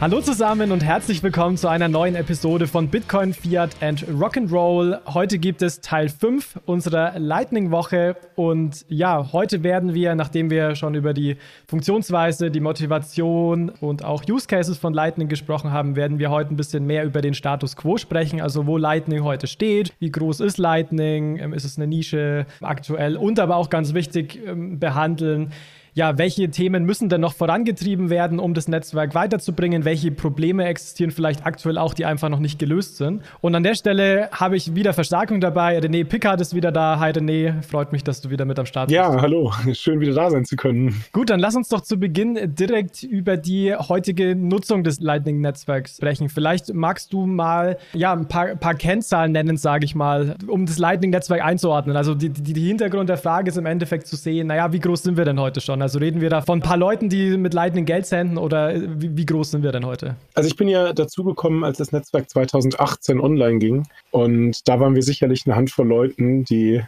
Hallo zusammen und herzlich willkommen zu einer neuen Episode von Bitcoin, Fiat and Rock'n'Roll. Heute gibt es Teil 5 unserer Lightning-Woche. Und ja, heute werden wir, nachdem wir schon über die Funktionsweise, die Motivation und auch Use Cases von Lightning gesprochen haben, werden wir heute ein bisschen mehr über den Status Quo sprechen, also wo Lightning heute steht, wie groß ist Lightning, ähm, ist es eine Nische aktuell und aber auch ganz wichtig ähm, behandeln, ja, welche Themen müssen denn noch vorangetrieben werden, um das Netzwerk weiterzubringen? Welche Probleme existieren vielleicht aktuell auch, die einfach noch nicht gelöst sind? Und an der Stelle habe ich wieder Verstärkung dabei. René Pickard ist wieder da. Hi René, freut mich, dass du wieder mit am Start bist. Ja, hallo, schön wieder da sein zu können. Gut, dann lass uns doch zu Beginn direkt über die heutige Nutzung des Lightning-Netzwerks sprechen. Vielleicht magst du mal ja, ein paar, paar Kennzahlen nennen, sage ich mal, um das Lightning-Netzwerk einzuordnen. Also die, die, die Hintergrund der Frage ist im Endeffekt zu sehen, naja, wie groß sind wir denn heute schon? Also reden wir da von ein paar Leuten, die mit Lightning Geld senden oder wie, wie groß sind wir denn heute? Also ich bin ja dazugekommen, als das Netzwerk 2018 online ging. Und da waren wir sicherlich eine Handvoll Leuten, die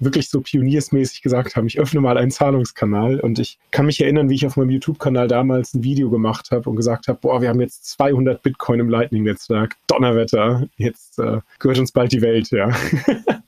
wirklich so pioniersmäßig gesagt haben, ich öffne mal einen Zahlungskanal und ich kann mich erinnern, wie ich auf meinem YouTube-Kanal damals ein Video gemacht habe und gesagt habe, boah, wir haben jetzt 200 Bitcoin im Lightning-Netzwerk, Donnerwetter, jetzt äh, gehört uns bald die Welt, ja.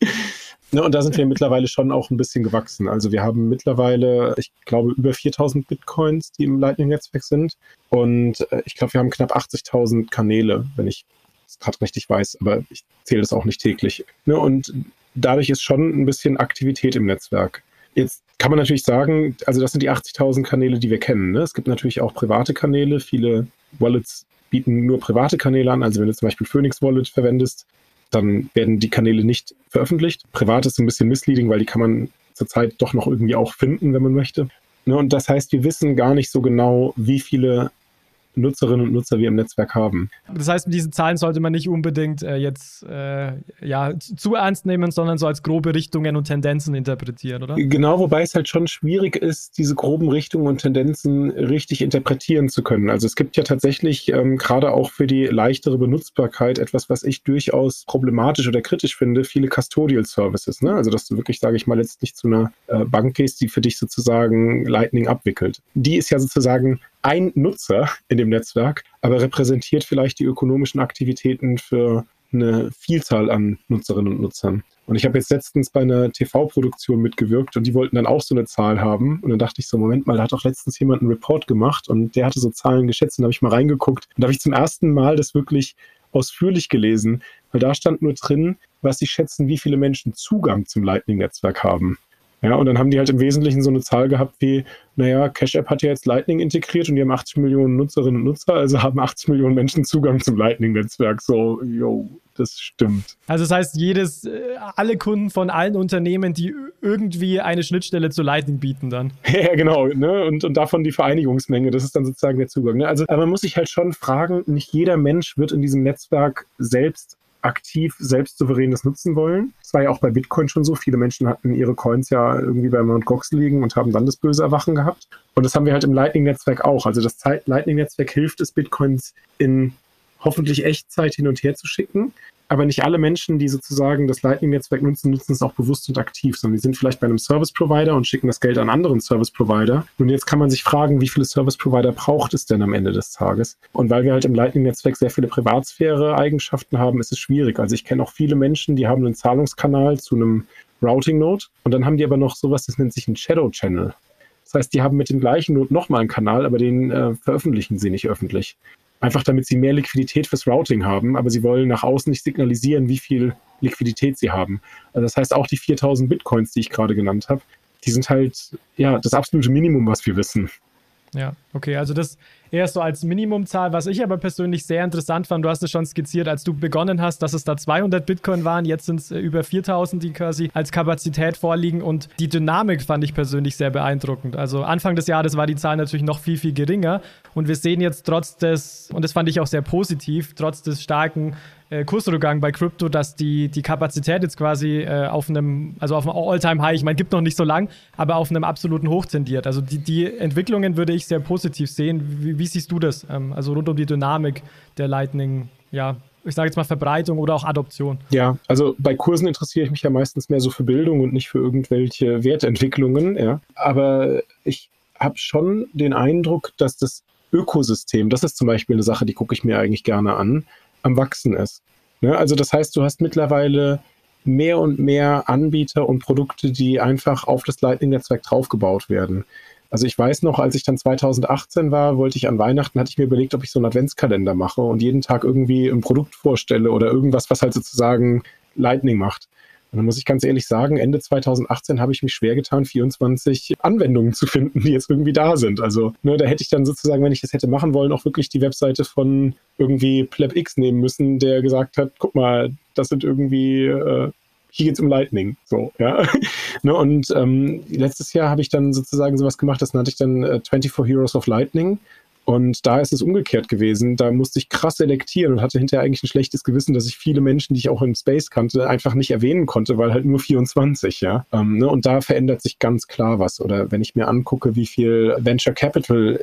Ne, und da sind wir mittlerweile schon auch ein bisschen gewachsen. Also wir haben mittlerweile, ich glaube, über 4000 Bitcoins, die im Lightning-Netzwerk sind. Und äh, ich glaube, wir haben knapp 80.000 Kanäle, wenn ich es gerade richtig weiß, aber ich zähle das auch nicht täglich. Ne, und dadurch ist schon ein bisschen Aktivität im Netzwerk. Jetzt kann man natürlich sagen, also das sind die 80.000 Kanäle, die wir kennen. Ne? Es gibt natürlich auch private Kanäle. Viele Wallets bieten nur private Kanäle an. Also wenn du zum Beispiel Phoenix Wallet verwendest, dann werden die Kanäle nicht veröffentlicht. Privat ist ein bisschen misleading, weil die kann man zurzeit doch noch irgendwie auch finden, wenn man möchte. Ne, und das heißt, wir wissen gar nicht so genau, wie viele Nutzerinnen und Nutzer wir im Netzwerk haben. Das heißt, diese Zahlen sollte man nicht unbedingt äh, jetzt äh, ja, zu ernst nehmen, sondern so als grobe Richtungen und Tendenzen interpretieren, oder? Genau, wobei es halt schon schwierig ist, diese groben Richtungen und Tendenzen richtig interpretieren zu können. Also es gibt ja tatsächlich ähm, gerade auch für die leichtere Benutzbarkeit etwas, was ich durchaus problematisch oder kritisch finde, viele Custodial Services. Ne? Also dass du wirklich, sage ich mal, letztlich zu einer äh, Bank gehst, die für dich sozusagen Lightning abwickelt. Die ist ja sozusagen ein Nutzer in dem Netzwerk, aber repräsentiert vielleicht die ökonomischen Aktivitäten für eine Vielzahl an Nutzerinnen und Nutzern. Und ich habe jetzt letztens bei einer TV-Produktion mitgewirkt und die wollten dann auch so eine Zahl haben. Und dann dachte ich so, Moment mal, da hat doch letztens jemand einen Report gemacht und der hatte so Zahlen geschätzt. Und da habe ich mal reingeguckt und da habe ich zum ersten Mal das wirklich ausführlich gelesen, weil da stand nur drin, was sie schätzen, wie viele Menschen Zugang zum Lightning-Netzwerk haben. Ja, und dann haben die halt im Wesentlichen so eine Zahl gehabt wie, naja, Cash App hat ja jetzt Lightning integriert und die haben 80 Millionen Nutzerinnen und Nutzer, also haben 80 Millionen Menschen Zugang zum Lightning-Netzwerk. So, yo, das stimmt. Also das heißt, jedes, äh, alle Kunden von allen Unternehmen, die irgendwie eine Schnittstelle zu Lightning bieten dann. Ja, genau, ne? Und, und davon die Vereinigungsmenge, das ist dann sozusagen der Zugang. Ne? Also man muss sich halt schon fragen, nicht jeder Mensch wird in diesem Netzwerk selbst aktiv selbst souveränes nutzen wollen. Das war ja auch bei Bitcoin schon so. Viele Menschen hatten ihre Coins ja irgendwie bei Mt. Gox liegen und haben dann das böse Erwachen gehabt. Und das haben wir halt im Lightning-Netzwerk auch. Also das Lightning-Netzwerk hilft es, Bitcoins in hoffentlich Echtzeit hin und her zu schicken aber nicht alle Menschen, die sozusagen das Lightning-Netzwerk nutzen, nutzen es auch bewusst und aktiv, sondern die sind vielleicht bei einem Service-Provider und schicken das Geld an anderen Service-Provider. Und jetzt kann man sich fragen, wie viele Service-Provider braucht es denn am Ende des Tages? Und weil wir halt im Lightning-Netzwerk sehr viele Privatsphäre-Eigenschaften haben, ist es schwierig. Also ich kenne auch viele Menschen, die haben einen Zahlungskanal zu einem Routing-Node und dann haben die aber noch sowas, das nennt sich ein Shadow-Channel. Das heißt, die haben mit dem gleichen Node nochmal einen Kanal, aber den äh, veröffentlichen sie nicht öffentlich. Einfach damit sie mehr Liquidität fürs Routing haben, aber sie wollen nach außen nicht signalisieren, wie viel Liquidität sie haben. Also das heißt, auch die 4000 Bitcoins, die ich gerade genannt habe, die sind halt ja das absolute Minimum, was wir wissen. Ja, okay, also das eher so als Minimumzahl, was ich aber persönlich sehr interessant fand. Du hast es schon skizziert, als du begonnen hast, dass es da 200 Bitcoin waren, jetzt sind es äh, über 4000, die quasi als Kapazität vorliegen und die Dynamik fand ich persönlich sehr beeindruckend. Also Anfang des Jahres war die Zahl natürlich noch viel, viel geringer und wir sehen jetzt trotz des, und das fand ich auch sehr positiv, trotz des starken äh, Kursrückgang bei Crypto, dass die, die Kapazität jetzt quasi äh, auf einem, also auf einem All-Time-High, ich meine, gibt noch nicht so lang, aber auf einem absoluten Hoch tendiert. Also die, die Entwicklungen würde ich sehr positiv sehen. Wie, wie siehst du das? Ähm, also rund um die Dynamik der Lightning, ja, ich sage jetzt mal Verbreitung oder auch Adoption. Ja, also bei Kursen interessiere ich mich ja meistens mehr so für Bildung und nicht für irgendwelche Wertentwicklungen, ja. Aber ich habe schon den Eindruck, dass das Ökosystem, das ist zum Beispiel eine Sache, die gucke ich mir eigentlich gerne an, am Wachsen ist. Ne? Also das heißt, du hast mittlerweile mehr und mehr Anbieter und Produkte, die einfach auf das Lightning-Netzwerk draufgebaut werden. Also ich weiß noch, als ich dann 2018 war, wollte ich an Weihnachten, hatte ich mir überlegt, ob ich so einen Adventskalender mache und jeden Tag irgendwie ein Produkt vorstelle oder irgendwas, was halt sozusagen Lightning macht. Und dann muss ich ganz ehrlich sagen, Ende 2018 habe ich mich schwer getan, 24 Anwendungen zu finden, die jetzt irgendwie da sind. Also ne, da hätte ich dann sozusagen, wenn ich das hätte machen wollen, auch wirklich die Webseite von irgendwie PlebX nehmen müssen, der gesagt hat, guck mal, das sind irgendwie äh, hier geht's um Lightning. So, ja. ne, und ähm, letztes Jahr habe ich dann sozusagen sowas gemacht, das nannte ich dann äh, 24 Heroes of Lightning. Und da ist es umgekehrt gewesen. Da musste ich krass selektieren und hatte hinterher eigentlich ein schlechtes Gewissen, dass ich viele Menschen, die ich auch im Space kannte, einfach nicht erwähnen konnte, weil halt nur 24, ja. Ähm, ne? Und da verändert sich ganz klar was. Oder wenn ich mir angucke, wie viel Venture Capital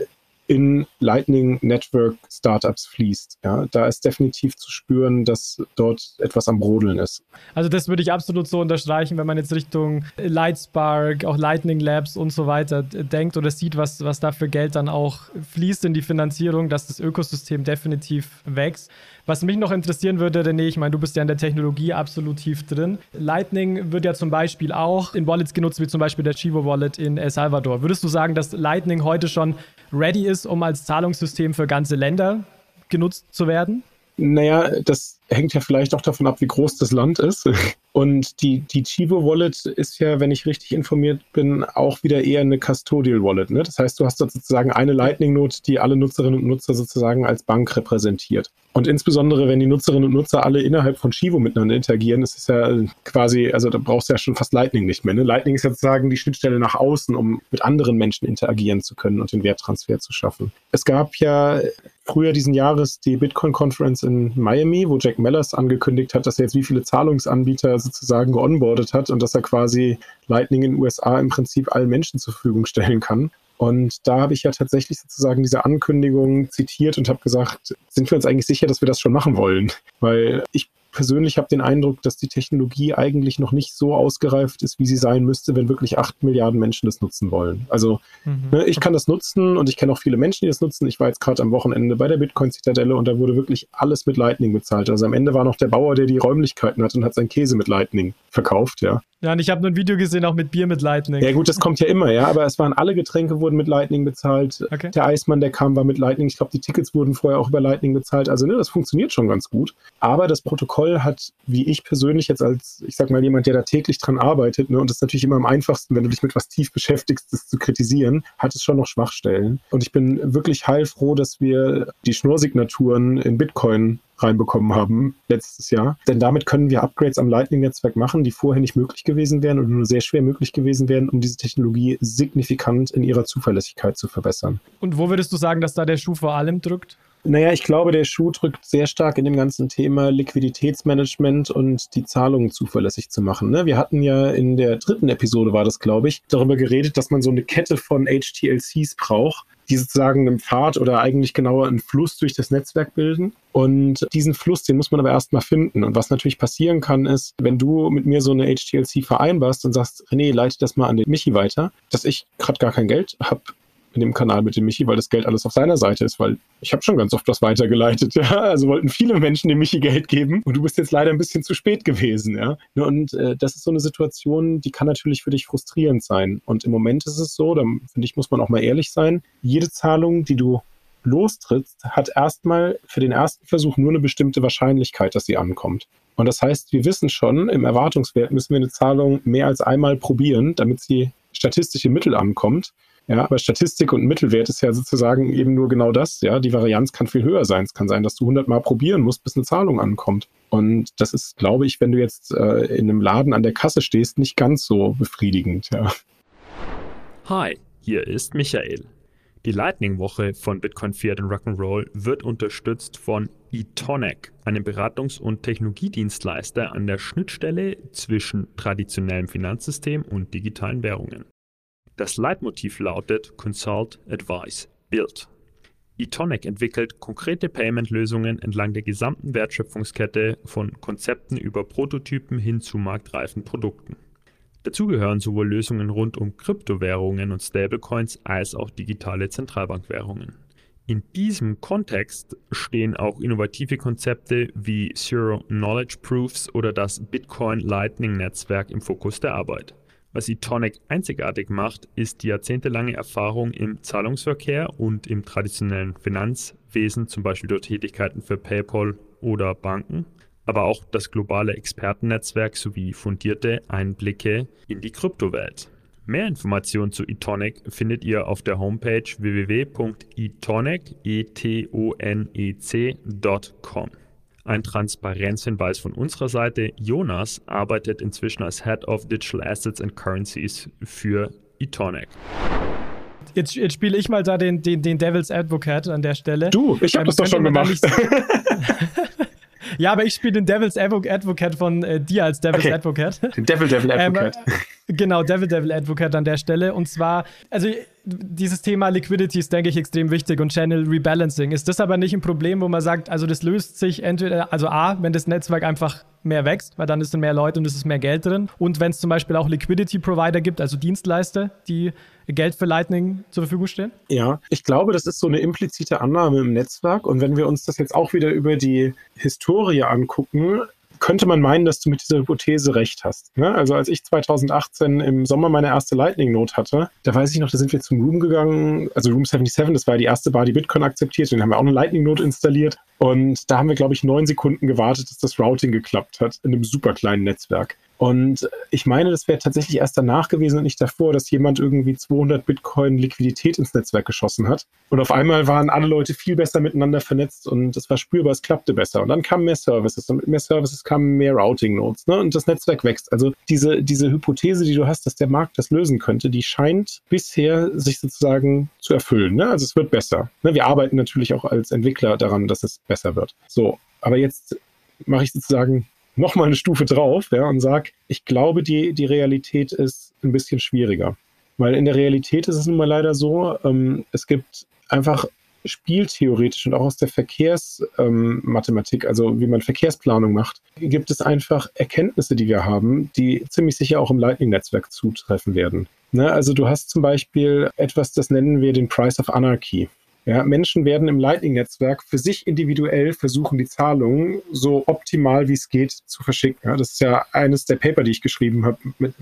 in Lightning Network Startups fließt. Ja, da ist definitiv zu spüren, dass dort etwas am Brodeln ist. Also das würde ich absolut so unterstreichen, wenn man jetzt Richtung Lightspark, auch Lightning Labs und so weiter denkt oder sieht, was, was da für Geld dann auch fließt in die Finanzierung, dass das Ökosystem definitiv wächst. Was mich noch interessieren würde, René, ich meine, du bist ja in der Technologie absolut tief drin. Lightning wird ja zum Beispiel auch in Wallets genutzt, wie zum Beispiel der Chivo Wallet in El Salvador. Würdest du sagen, dass Lightning heute schon ready ist, um als Zahlungssystem für ganze Länder genutzt zu werden? Naja, das hängt ja vielleicht auch davon ab, wie groß das Land ist. Und die, die Chivo Wallet ist ja, wenn ich richtig informiert bin, auch wieder eher eine Custodial Wallet. Ne? Das heißt, du hast dort sozusagen eine Lightning-Note, die alle Nutzerinnen und Nutzer sozusagen als Bank repräsentiert. Und insbesondere, wenn die Nutzerinnen und Nutzer alle innerhalb von Chivo miteinander interagieren, ist es ja quasi, also da brauchst du ja schon fast Lightning nicht mehr. Ne? Lightning ist sozusagen die Schnittstelle nach außen, um mit anderen Menschen interagieren zu können und den Werttransfer zu schaffen. Es gab ja früher diesen Jahres die Bitcoin Conference in Miami, wo Jack Mellers angekündigt hat, dass er jetzt wie viele Zahlungsanbieter sozusagen geonboardet hat und dass er quasi Lightning in den USA im Prinzip allen Menschen zur Verfügung stellen kann. Und da habe ich ja tatsächlich sozusagen diese Ankündigung zitiert und habe gesagt, sind wir uns eigentlich sicher, dass wir das schon machen wollen? Weil ich persönlich habe den Eindruck, dass die Technologie eigentlich noch nicht so ausgereift ist, wie sie sein müsste, wenn wirklich acht Milliarden Menschen das nutzen wollen. Also mhm. ne, ich kann das nutzen und ich kenne auch viele Menschen, die das nutzen. Ich war jetzt gerade am Wochenende bei der Bitcoin-Zitadelle und da wurde wirklich alles mit Lightning bezahlt. Also am Ende war noch der Bauer, der die Räumlichkeiten hat und hat seinen Käse mit Lightning verkauft, ja. Ja, und ich habe nur ein Video gesehen, auch mit Bier mit Lightning. Ja, gut, das kommt ja immer, ja, aber es waren alle Getränke wurden mit Lightning bezahlt. Okay. Der Eismann, der kam, war mit Lightning. Ich glaube, die Tickets wurden vorher auch über Lightning bezahlt. Also, ne, das funktioniert schon ganz gut. Aber das Protokoll hat, wie ich persönlich jetzt als, ich sag mal, jemand, der da täglich dran arbeitet, ne, und das ist natürlich immer am einfachsten, wenn du dich mit was tief beschäftigst, das zu kritisieren, hat es schon noch Schwachstellen. Und ich bin wirklich heilfroh, dass wir die Schnurrsignaturen in Bitcoin reinbekommen haben letztes Jahr. Denn damit können wir Upgrades am Lightning-Netzwerk machen, die vorher nicht möglich gewesen wären oder nur sehr schwer möglich gewesen wären, um diese Technologie signifikant in ihrer Zuverlässigkeit zu verbessern. Und wo würdest du sagen, dass da der Schuh vor allem drückt? Naja, ich glaube, der Schuh drückt sehr stark in dem ganzen Thema Liquiditätsmanagement und die Zahlungen zuverlässig zu machen. Ne? Wir hatten ja in der dritten Episode, war das, glaube ich, darüber geredet, dass man so eine Kette von HTLCs braucht, die sozusagen einen Pfad oder eigentlich genauer einen Fluss durch das Netzwerk bilden. Und diesen Fluss, den muss man aber erstmal finden. Und was natürlich passieren kann, ist, wenn du mit mir so eine HTLC vereinbarst und sagst, René, leite das mal an den Michi weiter, dass ich gerade gar kein Geld habe in dem Kanal mit dem Michi, weil das Geld alles auf seiner Seite ist, weil ich habe schon ganz oft was weitergeleitet, ja. Also wollten viele Menschen dem Michi Geld geben und du bist jetzt leider ein bisschen zu spät gewesen, ja. Ne, und äh, das ist so eine Situation, die kann natürlich für dich frustrierend sein. Und im Moment ist es so, da finde ich, muss man auch mal ehrlich sein, jede Zahlung, die du lostrittst, hat erstmal für den ersten Versuch nur eine bestimmte Wahrscheinlichkeit, dass sie ankommt. Und das heißt, wir wissen schon, im Erwartungswert müssen wir eine Zahlung mehr als einmal probieren, damit sie statistisch im Mittel ankommt. Ja, aber Statistik und Mittelwert ist ja sozusagen eben nur genau das. Ja, die Varianz kann viel höher sein. Es kann sein, dass du 100 Mal probieren musst, bis eine Zahlung ankommt. Und das ist, glaube ich, wenn du jetzt äh, in einem Laden an der Kasse stehst, nicht ganz so befriedigend. Ja. Hi, hier ist Michael. Die Lightning-Woche von Bitcoin Fiat und Rock'n'Roll wird unterstützt von eTonic, einem Beratungs- und Technologiedienstleister an der Schnittstelle zwischen traditionellem Finanzsystem und digitalen Währungen. Das Leitmotiv lautet Consult, Advise, Build. eTonic entwickelt konkrete Payment-Lösungen entlang der gesamten Wertschöpfungskette von Konzepten über Prototypen hin zu marktreifen Produkten. Dazu gehören sowohl Lösungen rund um Kryptowährungen und Stablecoins als auch digitale Zentralbankwährungen. In diesem Kontext stehen auch innovative Konzepte wie Zero Knowledge Proofs oder das Bitcoin Lightning Netzwerk im Fokus der Arbeit. Was eTonic einzigartig macht, ist die jahrzehntelange Erfahrung im Zahlungsverkehr und im traditionellen Finanzwesen, zum Beispiel durch Tätigkeiten für PayPal oder Banken, aber auch das globale Expertennetzwerk sowie fundierte Einblicke in die Kryptowelt. Mehr Informationen zu eTonic findet ihr auf der Homepage www.etonec.com. Ein Transparenzhinweis von unserer Seite. Jonas arbeitet inzwischen als Head of Digital Assets and Currencies für eTonic. Jetzt, jetzt spiele ich mal da den, den, den Devil's Advocate an der Stelle. Du, ich habe ähm, das doch schon gemacht. Ja, aber ich spiele den Devil's Advocate von äh, dir als Devil's okay. Advocate. Den Devil Devil ähm, Advocate. Ähm, genau, Devil Devil Advocate an der Stelle. Und zwar, also dieses Thema Liquidity ist, denke ich, extrem wichtig und Channel Rebalancing. Ist das aber nicht ein Problem, wo man sagt, also das löst sich entweder, also A, wenn das Netzwerk einfach mehr wächst, weil dann ist dann mehr Leute und es ist mehr Geld drin. Und wenn es zum Beispiel auch Liquidity Provider gibt, also Dienstleister, die Geld für Lightning zur Verfügung stehen? Ja, ich glaube, das ist so eine implizite Annahme im Netzwerk. Und wenn wir uns das jetzt auch wieder über die Historie angucken, könnte man meinen, dass du mit dieser Hypothese recht hast. Ne? Also als ich 2018 im Sommer meine erste Lightning Note hatte, da weiß ich noch, da sind wir zum Room gegangen, also Room 77, das war die erste Bar, die Bitcoin akzeptiert, dann haben wir auch eine Lightning Note installiert und da haben wir, glaube ich, neun Sekunden gewartet, dass das Routing geklappt hat in einem super kleinen Netzwerk. Und ich meine, das wäre tatsächlich erst danach gewesen und nicht davor, dass jemand irgendwie 200 Bitcoin Liquidität ins Netzwerk geschossen hat. Und auf einmal waren alle Leute viel besser miteinander vernetzt und es war spürbar, es klappte besser. Und dann kamen mehr Services und mit mehr Services kamen mehr Routing Nodes ne? und das Netzwerk wächst. Also diese, diese Hypothese, die du hast, dass der Markt das lösen könnte, die scheint bisher sich sozusagen zu erfüllen. Ne? Also es wird besser. Ne? Wir arbeiten natürlich auch als Entwickler daran, dass es besser wird. So, aber jetzt mache ich sozusagen nochmal eine Stufe drauf ja, und sage, ich glaube, die, die Realität ist ein bisschen schwieriger. Weil in der Realität ist es nun mal leider so, ähm, es gibt einfach spieltheoretisch und auch aus der Verkehrsmathematik, ähm, also wie man Verkehrsplanung macht, gibt es einfach Erkenntnisse, die wir haben, die ziemlich sicher auch im Lightning-Netzwerk zutreffen werden. Ne? Also du hast zum Beispiel etwas, das nennen wir den Price of Anarchy. Ja, Menschen werden im Lightning-Netzwerk für sich individuell versuchen, die Zahlungen so optimal wie es geht zu verschicken. Ja, das ist ja eines der Paper, die ich geschrieben habe,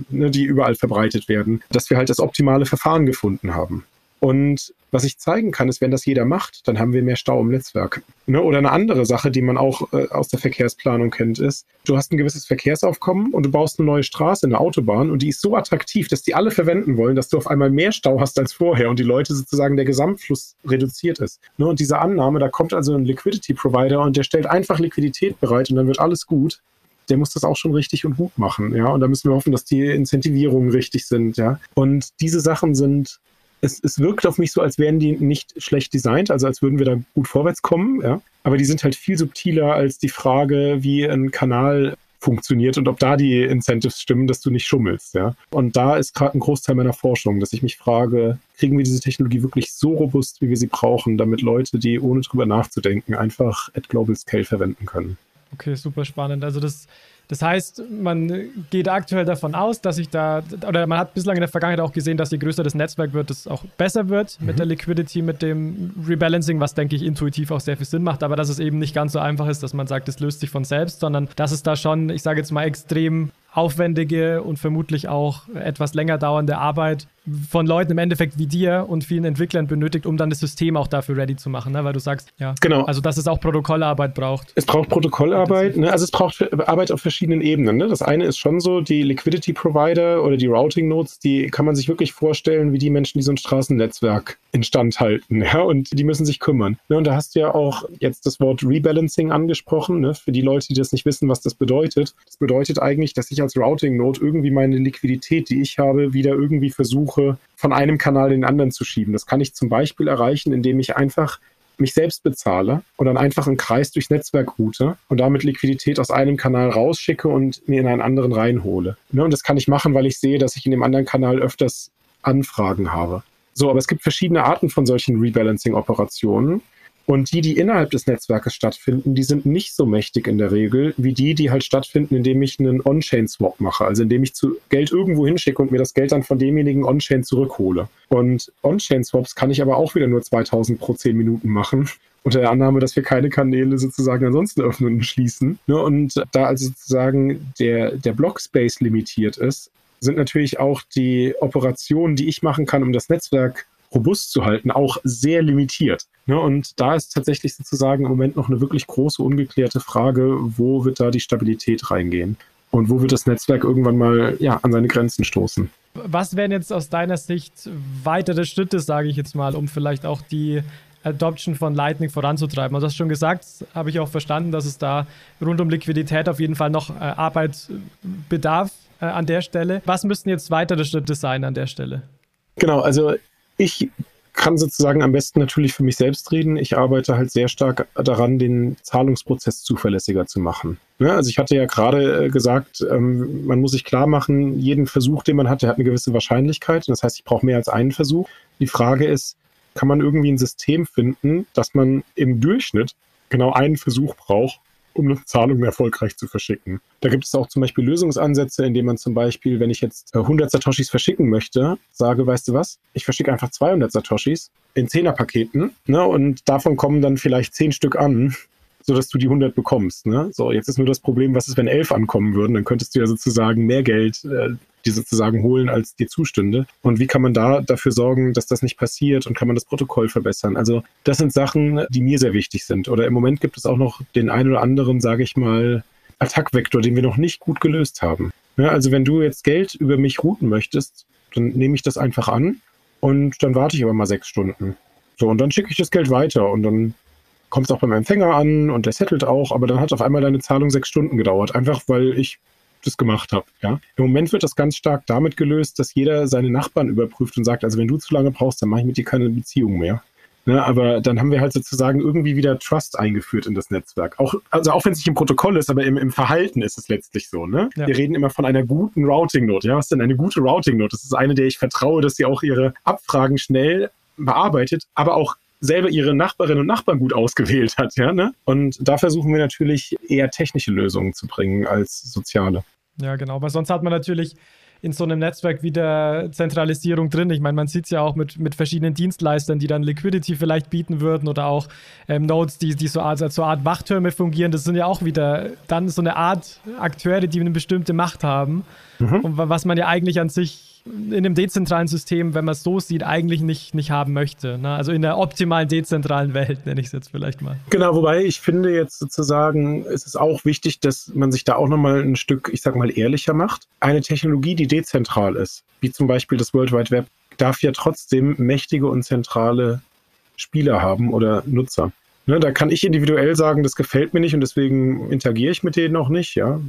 ne, die überall verbreitet werden, dass wir halt das optimale Verfahren gefunden haben. Und was ich zeigen kann, ist, wenn das jeder macht, dann haben wir mehr Stau im Netzwerk. Ne? Oder eine andere Sache, die man auch äh, aus der Verkehrsplanung kennt, ist, du hast ein gewisses Verkehrsaufkommen und du baust eine neue Straße, eine Autobahn und die ist so attraktiv, dass die alle verwenden wollen, dass du auf einmal mehr Stau hast als vorher und die Leute sozusagen der Gesamtfluss reduziert ist. Ne? Und diese Annahme, da kommt also ein Liquidity Provider und der stellt einfach Liquidität bereit und dann wird alles gut der muss das auch schon richtig und gut machen, ja. Und da müssen wir hoffen, dass die Incentivierungen richtig sind, ja. Und diese Sachen sind es, es wirkt auf mich so, als wären die nicht schlecht designt, also als würden wir da gut vorwärts kommen, ja. Aber die sind halt viel subtiler als die Frage, wie ein Kanal funktioniert und ob da die Incentives stimmen, dass du nicht schummelst, ja. Und da ist gerade ein Großteil meiner Forschung, dass ich mich frage, kriegen wir diese Technologie wirklich so robust, wie wir sie brauchen, damit Leute, die ohne drüber nachzudenken, einfach at global scale verwenden können. Okay, super spannend. Also das das heißt, man geht aktuell davon aus, dass sich da, oder man hat bislang in der Vergangenheit auch gesehen, dass je größer das Netzwerk wird, es auch besser wird mhm. mit der Liquidity, mit dem Rebalancing, was denke ich intuitiv auch sehr viel Sinn macht, aber dass es eben nicht ganz so einfach ist, dass man sagt, es löst sich von selbst, sondern dass es da schon, ich sage jetzt mal, extrem aufwendige und vermutlich auch etwas länger dauernde Arbeit von Leuten im Endeffekt wie dir und vielen Entwicklern benötigt, um dann das System auch dafür ready zu machen, ne? weil du sagst, ja, genau. also dass es auch Protokollarbeit braucht. Es braucht Protokollarbeit, ne? also es braucht Arbeit auf verschiedenen Ebenen. Ne? Das eine ist schon so, die Liquidity Provider oder die Routing Nodes, die kann man sich wirklich vorstellen, wie die Menschen, die so ein Straßennetzwerk instand halten, ja, und die müssen sich kümmern. Ne? Und da hast du ja auch jetzt das Wort Rebalancing angesprochen, ne? für die Leute, die das nicht wissen, was das bedeutet. Das bedeutet eigentlich, dass ich als Routing Node irgendwie meine Liquidität, die ich habe, wieder irgendwie versuche, versuche, von einem Kanal in den anderen zu schieben. Das kann ich zum Beispiel erreichen, indem ich einfach mich selbst bezahle und dann einfach einen Kreis durchs Netzwerk route und damit Liquidität aus einem Kanal rausschicke und mir in einen anderen reinhole. Ne, und das kann ich machen, weil ich sehe, dass ich in dem anderen Kanal öfters Anfragen habe. So, aber es gibt verschiedene Arten von solchen Rebalancing-Operationen. Und die, die innerhalb des Netzwerkes stattfinden, die sind nicht so mächtig in der Regel, wie die, die halt stattfinden, indem ich einen On-Chain-Swap mache. Also indem ich zu Geld irgendwo hinschicke und mir das Geld dann von demjenigen On-Chain zurückhole. Und On-Chain-Swaps kann ich aber auch wieder nur 2000 pro 10 Minuten machen. Unter der Annahme, dass wir keine Kanäle sozusagen ansonsten öffnen und schließen. Ne, und da also sozusagen der, der Blockspace limitiert ist, sind natürlich auch die Operationen, die ich machen kann, um das Netzwerk robust zu halten, auch sehr limitiert. Ne? Und da ist tatsächlich sozusagen im Moment noch eine wirklich große ungeklärte Frage, wo wird da die Stabilität reingehen? Und wo wird das Netzwerk irgendwann mal ja, an seine Grenzen stoßen? Was wären jetzt aus deiner Sicht weitere Schritte, sage ich jetzt mal, um vielleicht auch die Adoption von Lightning voranzutreiben. Also, du hast schon gesagt, habe ich auch verstanden, dass es da rund um Liquidität auf jeden Fall noch äh, Arbeit bedarf äh, an der Stelle. Was müssten jetzt weitere Schritte sein an der Stelle? Genau, also ich kann sozusagen am besten natürlich für mich selbst reden. Ich arbeite halt sehr stark daran, den Zahlungsprozess zuverlässiger zu machen. Ja, also ich hatte ja gerade äh, gesagt, ähm, man muss sich klar machen, jeden Versuch, den man hat, der hat eine gewisse Wahrscheinlichkeit. das heißt, ich brauche mehr als einen Versuch. Die Frage ist, kann man irgendwie ein System finden, dass man im Durchschnitt genau einen Versuch braucht, um eine Zahlung erfolgreich zu verschicken. Da gibt es auch zum Beispiel Lösungsansätze, indem man zum Beispiel, wenn ich jetzt 100 äh, Satoshis verschicken möchte, sage, weißt du was, ich verschicke einfach 200 Satoshis in 10er Paketen ne, und davon kommen dann vielleicht 10 Stück an sodass du die 100 bekommst. Ne? So, jetzt ist nur das Problem, was ist, wenn 11 ankommen würden? Dann könntest du ja sozusagen mehr Geld äh, die sozusagen holen, als dir zustünde. Und wie kann man da dafür sorgen, dass das nicht passiert und kann man das Protokoll verbessern? Also das sind Sachen, die mir sehr wichtig sind. Oder im Moment gibt es auch noch den einen oder anderen, sage ich mal, Attackvektor, den wir noch nicht gut gelöst haben. Ja, also wenn du jetzt Geld über mich routen möchtest, dann nehme ich das einfach an und dann warte ich aber mal sechs Stunden. So, und dann schicke ich das Geld weiter und dann kommt es auch beim Empfänger an und der settelt auch, aber dann hat auf einmal deine Zahlung sechs Stunden gedauert, einfach weil ich das gemacht habe. Ja? Im Moment wird das ganz stark damit gelöst, dass jeder seine Nachbarn überprüft und sagt, also wenn du zu lange brauchst, dann mache ich mit dir keine Beziehung mehr. Ne, aber dann haben wir halt sozusagen irgendwie wieder Trust eingeführt in das Netzwerk. Auch, also auch wenn es nicht im Protokoll ist, aber im, im Verhalten ist es letztlich so. Ne? Ja. Wir reden immer von einer guten Routing-Note. Ja, was ist denn eine gute Routing-Note? Das ist eine, der ich vertraue, dass sie auch ihre Abfragen schnell bearbeitet, aber auch selber ihre Nachbarinnen und Nachbarn gut ausgewählt hat. Ja, ne? Und da versuchen wir natürlich eher technische Lösungen zu bringen als soziale. Ja, genau, weil sonst hat man natürlich in so einem Netzwerk wieder Zentralisierung drin. Ich meine, man sieht es ja auch mit, mit verschiedenen Dienstleistern, die dann Liquidity vielleicht bieten würden oder auch ähm, Nodes, die, die so als, als so Art Wachtürme fungieren. Das sind ja auch wieder dann so eine Art Akteure, die eine bestimmte Macht haben. Mhm. Und was man ja eigentlich an sich in einem dezentralen System, wenn man es so sieht, eigentlich nicht, nicht haben möchte. Ne? Also in der optimalen dezentralen Welt, nenne ich es jetzt vielleicht mal. Genau, wobei ich finde jetzt sozusagen, es ist auch wichtig, dass man sich da auch nochmal ein Stück, ich sag mal, ehrlicher macht. Eine Technologie, die dezentral ist, wie zum Beispiel das World Wide Web, darf ja trotzdem mächtige und zentrale Spieler haben oder Nutzer. Ne, da kann ich individuell sagen, das gefällt mir nicht und deswegen interagiere ich mit denen auch nicht. Ja,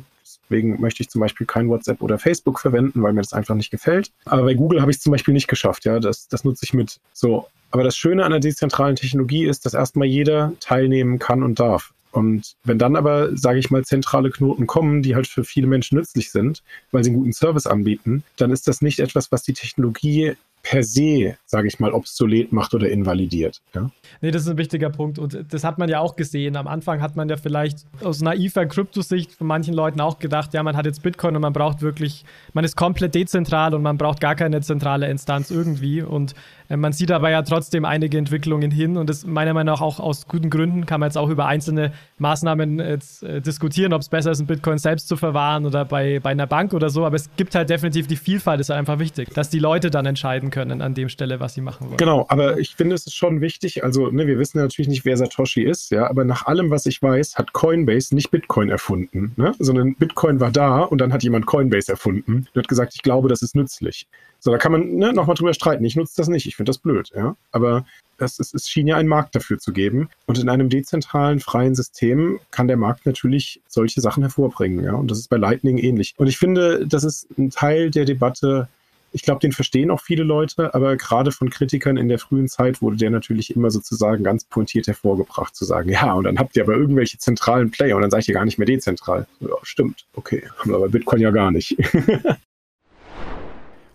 Deswegen möchte ich zum Beispiel kein WhatsApp oder Facebook verwenden, weil mir das einfach nicht gefällt. Aber bei Google habe ich es zum Beispiel nicht geschafft. Ja, das, das nutze ich mit. So. Aber das Schöne an der dezentralen Technologie ist, dass erstmal jeder teilnehmen kann und darf. Und wenn dann aber, sage ich mal, zentrale Knoten kommen, die halt für viele Menschen nützlich sind, weil sie einen guten Service anbieten, dann ist das nicht etwas, was die Technologie per se, sage ich mal, obsolet macht oder invalidiert. Ja? Nee, das ist ein wichtiger Punkt und das hat man ja auch gesehen. Am Anfang hat man ja vielleicht aus naiver Kryptosicht von manchen Leuten auch gedacht, ja, man hat jetzt Bitcoin und man braucht wirklich, man ist komplett dezentral und man braucht gar keine zentrale Instanz irgendwie und man sieht aber ja trotzdem einige Entwicklungen hin und das meiner Meinung nach auch aus guten Gründen kann man jetzt auch über einzelne Maßnahmen jetzt, äh, diskutieren, ob es besser ist, einen Bitcoin selbst zu verwahren oder bei, bei einer Bank oder so, aber es gibt halt definitiv die Vielfalt, ist halt einfach wichtig, dass die Leute dann entscheiden können an dem Stelle, was sie machen wollen. Genau, aber ich finde, es ist schon wichtig, also ne, wir wissen natürlich nicht, wer Satoshi ist, ja, aber nach allem, was ich weiß, hat Coinbase nicht Bitcoin erfunden, ne? sondern Bitcoin war da und dann hat jemand Coinbase erfunden und hat gesagt, ich glaube, das ist nützlich. So, da kann man ne, nochmal drüber streiten. Ich nutze das nicht, ich finde das blöd, ja. Aber es, es, es schien ja einen Markt dafür zu geben. Und in einem dezentralen, freien System kann der Markt natürlich solche Sachen hervorbringen, ja. Und das ist bei Lightning ähnlich. Und ich finde, das ist ein Teil der Debatte, ich glaube, den verstehen auch viele Leute, aber gerade von Kritikern in der frühen Zeit wurde der natürlich immer sozusagen ganz pointiert hervorgebracht, zu sagen, ja, und dann habt ihr aber irgendwelche zentralen Player und dann seid ihr gar nicht mehr dezentral. Ja, stimmt, okay, haben wir aber Bitcoin ja gar nicht.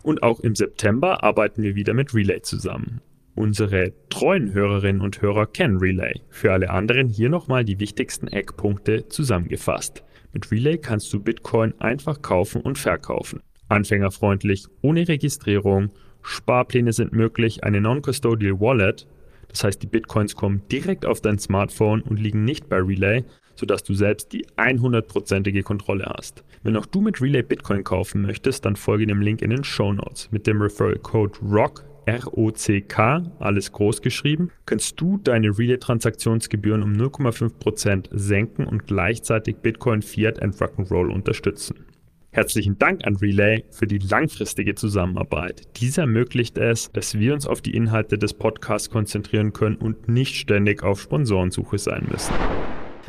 Und auch im September arbeiten wir wieder mit Relay zusammen. Unsere treuen Hörerinnen und Hörer kennen Relay. Für alle anderen hier nochmal die wichtigsten Eckpunkte zusammengefasst. Mit Relay kannst du Bitcoin einfach kaufen und verkaufen. Anfängerfreundlich, ohne Registrierung, Sparpläne sind möglich, eine Non-Custodial Wallet, das heißt die Bitcoins kommen direkt auf dein Smartphone und liegen nicht bei Relay, sodass du selbst die 100%ige Kontrolle hast. Wenn auch du mit Relay Bitcoin kaufen möchtest, dann folge dem Link in den Show Notes. Mit dem Referral Code ROCK R-O-C-K, alles groß geschrieben, kannst du deine Relay-Transaktionsgebühren um 0,5% senken und gleichzeitig Bitcoin, Fiat und Rock'n'Roll unterstützen. Herzlichen Dank an Relay für die langfristige Zusammenarbeit. Dies ermöglicht es, dass wir uns auf die Inhalte des Podcasts konzentrieren können und nicht ständig auf Sponsorensuche sein müssen.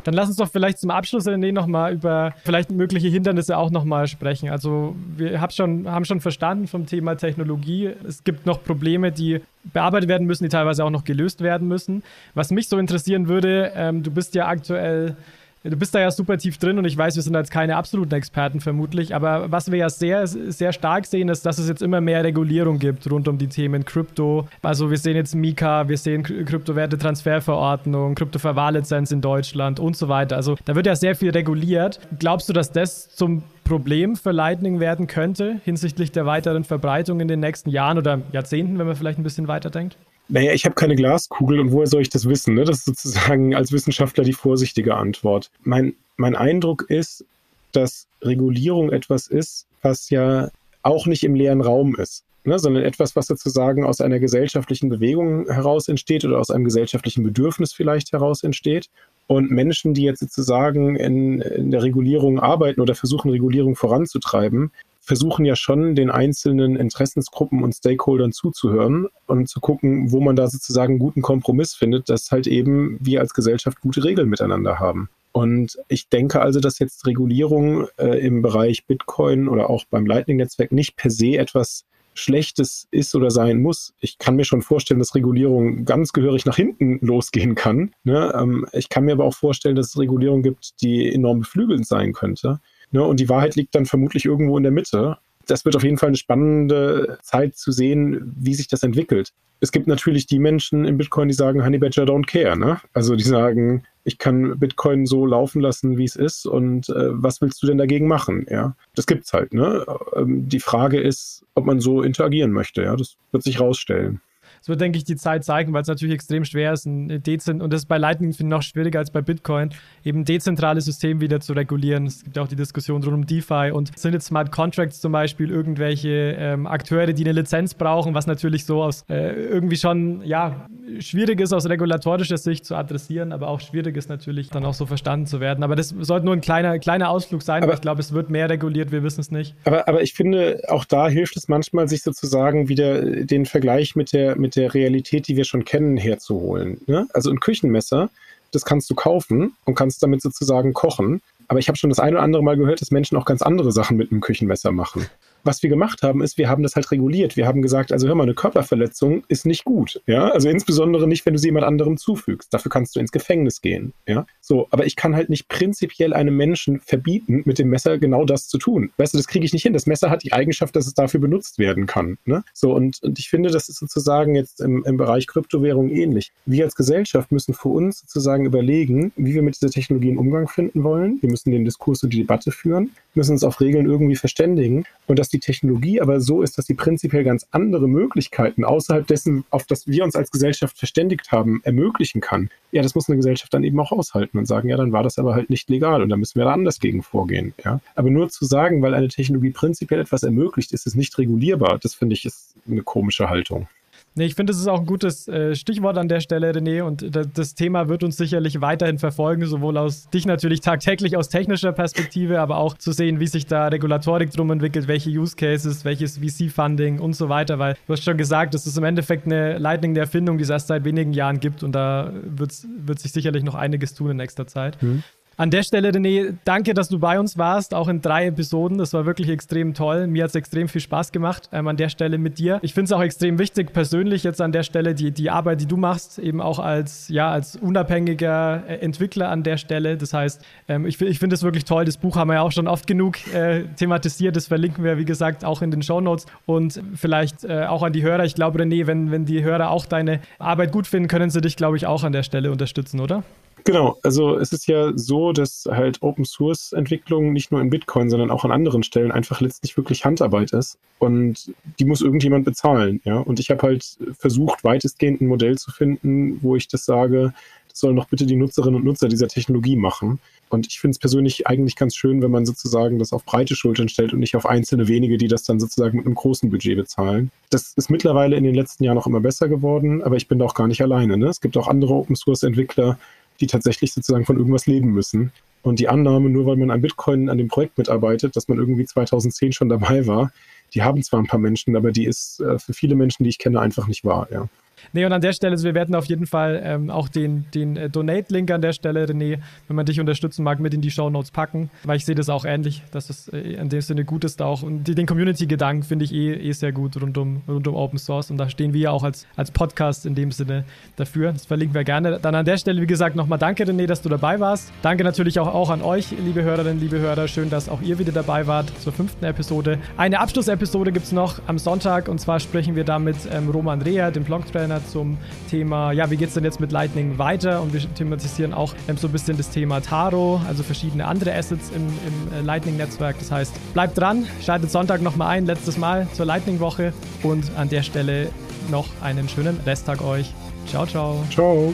Dann lass uns doch vielleicht zum Abschluss, René, nochmal über vielleicht mögliche Hindernisse auch nochmal sprechen. Also wir hab schon, haben schon verstanden vom Thema Technologie. Es gibt noch Probleme, die bearbeitet werden müssen, die teilweise auch noch gelöst werden müssen. Was mich so interessieren würde, ähm, du bist ja aktuell Du bist da ja super tief drin und ich weiß, wir sind jetzt keine absoluten Experten vermutlich, aber was wir ja sehr, sehr stark sehen, ist, dass es jetzt immer mehr Regulierung gibt rund um die Themen Krypto. Also wir sehen jetzt Mika, wir sehen Kryptowerte-Transferverordnung, Kryptoverwahrlizenz in Deutschland und so weiter. Also da wird ja sehr viel reguliert. Glaubst du, dass das zum Problem für Lightning werden könnte hinsichtlich der weiteren Verbreitung in den nächsten Jahren oder Jahrzehnten, wenn man vielleicht ein bisschen weiterdenkt? Naja, ich habe keine Glaskugel und woher soll ich das wissen? Ne? Das ist sozusagen als Wissenschaftler die vorsichtige Antwort. Mein, mein Eindruck ist, dass Regulierung etwas ist, was ja auch nicht im leeren Raum ist, ne? sondern etwas, was sozusagen aus einer gesellschaftlichen Bewegung heraus entsteht oder aus einem gesellschaftlichen Bedürfnis vielleicht heraus entsteht. Und Menschen, die jetzt sozusagen in, in der Regulierung arbeiten oder versuchen, Regulierung voranzutreiben, versuchen ja schon den einzelnen Interessensgruppen und Stakeholdern zuzuhören und zu gucken, wo man da sozusagen einen guten Kompromiss findet, dass halt eben wir als Gesellschaft gute Regeln miteinander haben. Und ich denke also, dass jetzt Regulierung äh, im Bereich Bitcoin oder auch beim Lightning-Netzwerk nicht per se etwas Schlechtes ist oder sein muss. Ich kann mir schon vorstellen, dass Regulierung ganz gehörig nach hinten losgehen kann. Ne? Ähm, ich kann mir aber auch vorstellen, dass es Regulierung gibt, die enorm beflügelnd sein könnte. Ne? Und die Wahrheit liegt dann vermutlich irgendwo in der Mitte. Das wird auf jeden Fall eine spannende Zeit zu sehen, wie sich das entwickelt. Es gibt natürlich die Menschen in Bitcoin, die sagen, Honey Badger don't care. Ne? Also die sagen, ich kann Bitcoin so laufen lassen, wie es ist und äh, was willst du denn dagegen machen? Ja, das gibt's halt. Ne? Ähm, die Frage ist, ob man so interagieren möchte. Ja, das wird sich rausstellen. Das wird, denke ich, die Zeit zeigen, weil es natürlich extrem schwer ist, ein Dezent und das ist bei Lightning finde ich noch schwieriger als bei Bitcoin, eben dezentrale Systeme wieder zu regulieren. Es gibt ja auch die Diskussion rund um DeFi und sind jetzt Smart Contracts zum Beispiel irgendwelche ähm, Akteure, die eine Lizenz brauchen, was natürlich so aus äh, irgendwie schon ja schwierig ist aus regulatorischer Sicht zu adressieren, aber auch schwierig ist natürlich dann auch so verstanden zu werden. Aber das sollte nur ein kleiner, kleiner Ausflug sein, aber ich glaube, es wird mehr reguliert, wir wissen es nicht. Aber, aber ich finde, auch da hilft es manchmal, sich sozusagen wieder den Vergleich mit der, mit der Realität, die wir schon kennen, herzuholen. Ne? Also ein Küchenmesser, das kannst du kaufen und kannst damit sozusagen kochen. Aber ich habe schon das eine oder andere Mal gehört, dass Menschen auch ganz andere Sachen mit einem Küchenmesser machen was wir gemacht haben, ist, wir haben das halt reguliert. Wir haben gesagt, also hör mal, eine Körperverletzung ist nicht gut. Ja, also insbesondere nicht, wenn du sie jemand anderem zufügst. Dafür kannst du ins Gefängnis gehen. Ja, so, aber ich kann halt nicht prinzipiell einem Menschen verbieten, mit dem Messer genau das zu tun. Weißt du, das kriege ich nicht hin. Das Messer hat die Eigenschaft, dass es dafür benutzt werden kann. Ne? So, und, und ich finde, das ist sozusagen jetzt im, im Bereich Kryptowährung ähnlich. Wir als Gesellschaft müssen für uns sozusagen überlegen, wie wir mit dieser Technologie einen Umgang finden wollen. Wir müssen den Diskurs und die Debatte führen, müssen uns auf Regeln irgendwie verständigen und das dass die Technologie aber so ist, dass sie prinzipiell ganz andere Möglichkeiten außerhalb dessen, auf das wir uns als Gesellschaft verständigt haben, ermöglichen kann. Ja, das muss eine Gesellschaft dann eben auch aushalten und sagen, ja, dann war das aber halt nicht legal und da müssen wir da anders gegen vorgehen. Ja? Aber nur zu sagen, weil eine Technologie prinzipiell etwas ermöglicht, ist es nicht regulierbar, das finde ich ist eine komische Haltung. Nee, ich finde, das ist auch ein gutes äh, Stichwort an der Stelle, René. Und das Thema wird uns sicherlich weiterhin verfolgen, sowohl aus dich natürlich tagtäglich aus technischer Perspektive, aber auch zu sehen, wie sich da Regulatorik drum entwickelt, welche Use Cases, welches VC-Funding und so weiter. Weil du hast schon gesagt, das ist im Endeffekt eine Lightning der Erfindung, die es erst seit wenigen Jahren gibt. Und da wird sich sicherlich noch einiges tun in nächster Zeit. Mhm. An der Stelle, René, danke, dass du bei uns warst, auch in drei Episoden. Das war wirklich extrem toll. Mir hat es extrem viel Spaß gemacht ähm, an der Stelle mit dir. Ich finde es auch extrem wichtig, persönlich jetzt an der Stelle, die, die Arbeit, die du machst, eben auch als, ja, als unabhängiger äh, Entwickler an der Stelle. Das heißt, ähm, ich, ich finde es wirklich toll. Das Buch haben wir ja auch schon oft genug äh, thematisiert. Das verlinken wir, wie gesagt, auch in den Show Notes. Und vielleicht äh, auch an die Hörer. Ich glaube, René, wenn, wenn die Hörer auch deine Arbeit gut finden, können sie dich, glaube ich, auch an der Stelle unterstützen, oder? Genau, also es ist ja so, dass halt Open Source Entwicklung nicht nur in Bitcoin, sondern auch an anderen Stellen einfach letztlich wirklich Handarbeit ist und die muss irgendjemand bezahlen, ja. Und ich habe halt versucht, weitestgehend ein Modell zu finden, wo ich das sage, das sollen doch bitte die Nutzerinnen und Nutzer dieser Technologie machen. Und ich finde es persönlich eigentlich ganz schön, wenn man sozusagen das auf breite Schultern stellt und nicht auf einzelne wenige, die das dann sozusagen mit einem großen Budget bezahlen. Das ist mittlerweile in den letzten Jahren auch immer besser geworden, aber ich bin da auch gar nicht alleine. Ne? Es gibt auch andere Open Source Entwickler, die tatsächlich sozusagen von irgendwas leben müssen. Und die Annahme, nur weil man an Bitcoin an dem Projekt mitarbeitet, dass man irgendwie 2010 schon dabei war, die haben zwar ein paar Menschen, aber die ist äh, für viele Menschen, die ich kenne, einfach nicht wahr. Ja. Nee, und an der Stelle, also wir werden auf jeden Fall ähm, auch den, den äh, Donate-Link an der Stelle, René, wenn man dich unterstützen mag, mit in die Show Notes packen, weil ich sehe das auch ähnlich, dass es äh, in dem Sinne gut ist auch. Und die, den Community-Gedanken finde ich eh, eh sehr gut rund um, rund um Open Source und da stehen wir ja auch als, als Podcast in dem Sinne dafür. Das verlinken wir gerne. Dann an der Stelle, wie gesagt, nochmal danke, René, dass du dabei warst. Danke natürlich auch, auch an euch, liebe Hörerinnen, liebe Hörer. Schön, dass auch ihr wieder dabei wart zur fünften Episode. Eine Abschlussepisode gibt es noch am Sonntag und zwar sprechen wir da mit ähm, Roman Reher, dem Blog-Trainer, zum Thema, ja, wie geht es denn jetzt mit Lightning weiter? Und wir thematisieren auch ähm, so ein bisschen das Thema Taro, also verschiedene andere Assets im, im äh, Lightning-Netzwerk. Das heißt, bleibt dran, schaltet Sonntag nochmal ein, letztes Mal zur Lightning-Woche und an der Stelle noch einen schönen Resttag euch. Ciao, ciao. Ciao.